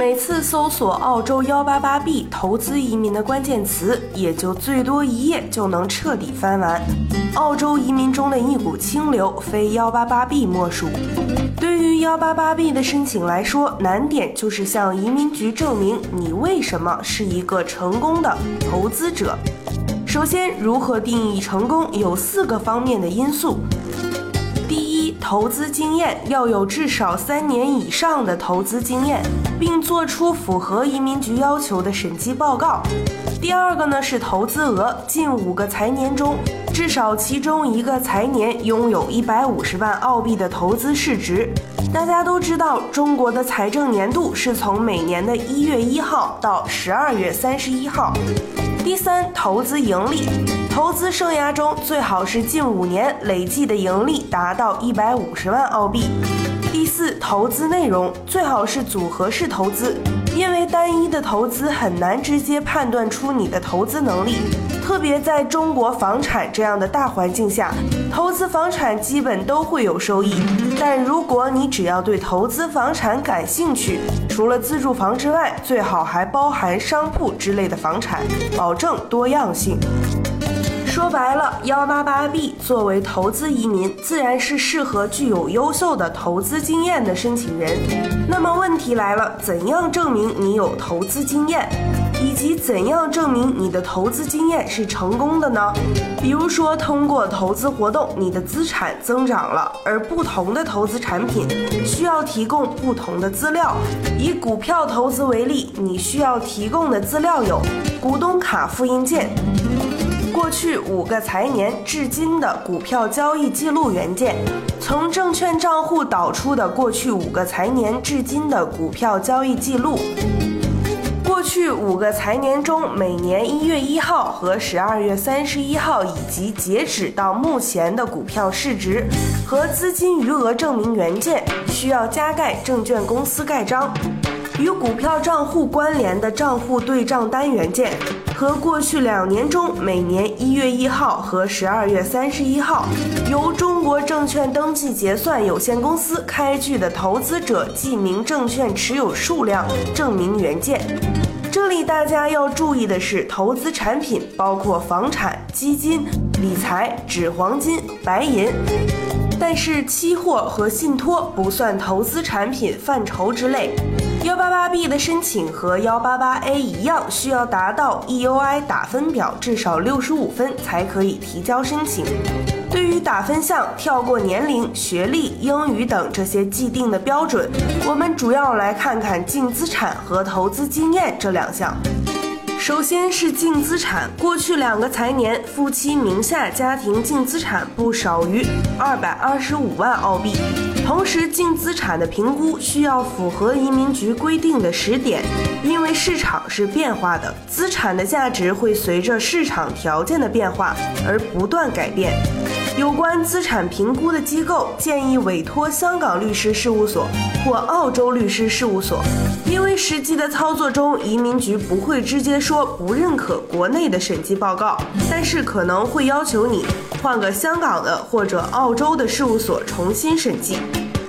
每次搜索澳洲幺八八 B 投资移民的关键词，也就最多一页就能彻底翻完。澳洲移民中的一股清流，非幺八八 B 莫属。对于幺八八 B 的申请来说，难点就是向移民局证明你为什么是一个成功的投资者。首先，如何定义成功，有四个方面的因素。投资经验要有至少三年以上的投资经验，并做出符合移民局要求的审计报告。第二个呢是投资额，近五个财年中，至少其中一个财年拥有一百五十万澳币的投资市值。大家都知道，中国的财政年度是从每年的一月一号到十二月三十一号。第三，投资盈利，投资生涯中最好是近五年累计的盈利达到一百五十万澳币。第四，投资内容最好是组合式投资，因为单一的投资很难直接判断出你的投资能力，特别在中国房产这样的大环境下，投资房产基本都会有收益。但如果你只要对投资房产感兴趣，除了自住房之外，最好还包含商铺之类的房产，保证多样性。说白了，幺八八 B 作为投资移民，自然是适合具有优秀的投资经验的申请人。那么问题来了，怎样证明你有投资经验，以及怎样证明你的投资经验是成功的呢？比如说，通过投资活动，你的资产增长了，而不同的投资产品需要提供不同的资料。以股票投资为例，你需要提供的资料有股东卡复印件。过去五个财年至今的股票交易记录原件，从证券账户导出的过去五个财年至今的股票交易记录，过去五个财年中每年一月一号和十二月三十一号以及截止到目前的股票市值和资金余额证明原件，需要加盖证券公司盖章。与股票账户关联的账户对账单原件和过去两年中每年一月一号和十二月三十一号由中国证券登记结算有限公司开具的投资者记名证券持有数量证明原件。这里大家要注意的是，投资产品包括房产、基金、理财、纸黄金、白银。但是期货和信托不算投资产品范畴之类。幺八八 B 的申请和幺八八 A 一样，需要达到 EUI 打分表至少六十五分才可以提交申请。对于打分项，跳过年龄、学历、英语等这些既定的标准，我们主要来看看净资产和投资经验这两项。首先是净资产，过去两个财年，夫妻名下家庭净资产不少于二百二十五万澳币。同时，净资产的评估需要符合移民局规定的时点，因为市场是变化的，资产的价值会随着市场条件的变化而不断改变。有关资产评估的机构建议委托香港律师事务所或澳洲律师事务所，因为实际的操作中，移民局不会直接说不认可国内的审计报告，但是可能会要求你换个香港的或者澳洲的事务所重新审计。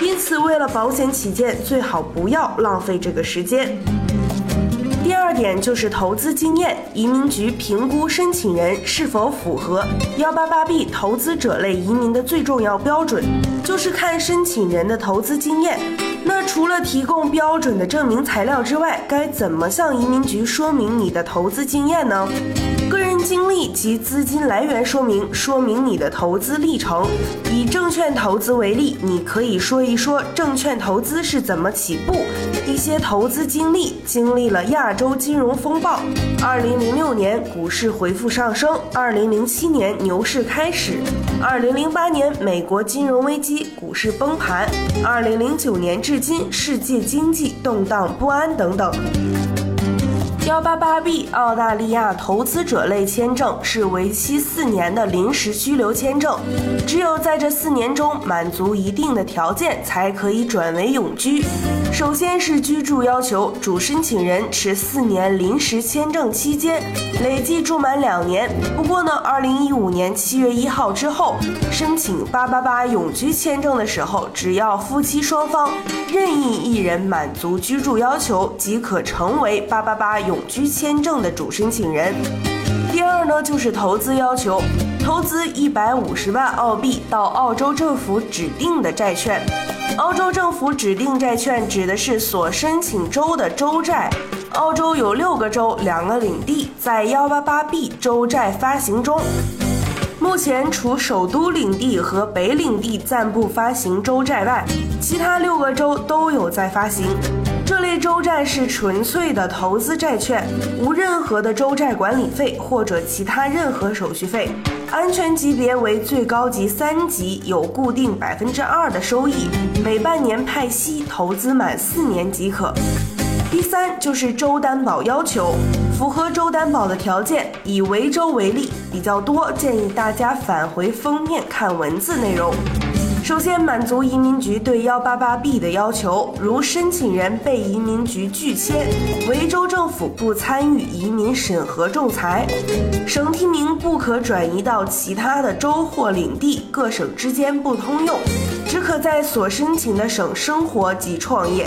因此，为了保险起见，最好不要浪费这个时间。点就是投资经验，移民局评估申请人是否符合幺八八 B 投资者类移民的最重要标准，就是看申请人的投资经验。那除了提供标准的证明材料之外，该怎么向移民局说明你的投资经验呢？经历及资金来源说明，说明你的投资历程。以证券投资为例，你可以说一说证券投资是怎么起步，一些投资经历，经历了亚洲金融风暴，二零零六年股市回复上升，二零零七年牛市开始，二零零八年美国金融危机，股市崩盘，二零零九年至今世界经济动荡不安等等。幺八八 B 澳大利亚投资者类签证是为期四年的临时居留签证，只有在这四年中满足一定的条件，才可以转为永居。首先是居住要求，主申请人持四年临时签证期间累计住满两年。不过呢，二零一五年七月一号之后申请八八八永居签证的时候，只要夫妻双方任意一人满足居住要求，即可成为八八八永。居签证的主申请人。第二呢，就是投资要求，投资一百五十万澳币到澳洲政府指定的债券。澳洲政府指定债券指的是所申请州的州债。澳洲有六个州，两个领地在幺八八 B 州债发行中。目前除首都领地和北领地暂不发行州债外，其他六个州都有在发行。这类州债是纯粹的投资债券，无任何的州债管理费或者其他任何手续费，安全级别为最高级三级，有固定百分之二的收益，每半年派息，投资满四年即可。第三就是州担保要求，符合州担保的条件，以维州为例，比较多，建议大家返回封面看文字内容。首先，满足移民局对幺八八 B 的要求，如申请人被移民局拒签，维州政府不参与移民审核仲裁，省提名不可转移到其他的州或领地，各省之间不通用，只可在所申请的省生活及创业。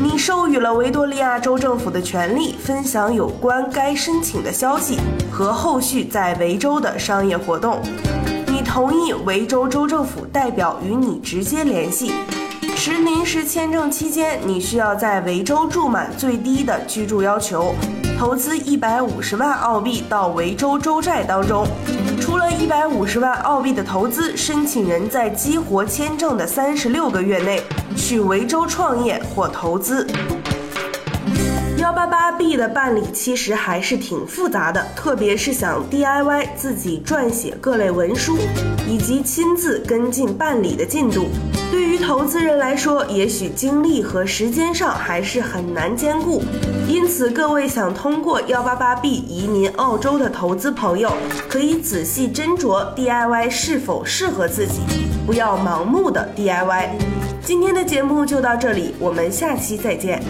你授予了维多利亚州政府的权利，分享有关该申请的消息和后续在维州的商业活动。同意维州州政府代表与你直接联系。持临时签证期间，你需要在维州住满最低的居住要求，投资一百五十万澳币到维州州债当中。除了一百五十万澳币的投资，申请人在激活签证的三十六个月内去维州创业或投资。八 B 的办理其实还是挺复杂的，特别是想 DIY 自己撰写各类文书，以及亲自跟进办理的进度，对于投资人来说，也许精力和时间上还是很难兼顾。因此，各位想通过幺八八 B 移民澳洲的投资朋友，可以仔细斟酌 DIY 是否适合自己，不要盲目的 DIY。今天的节目就到这里，我们下期再见。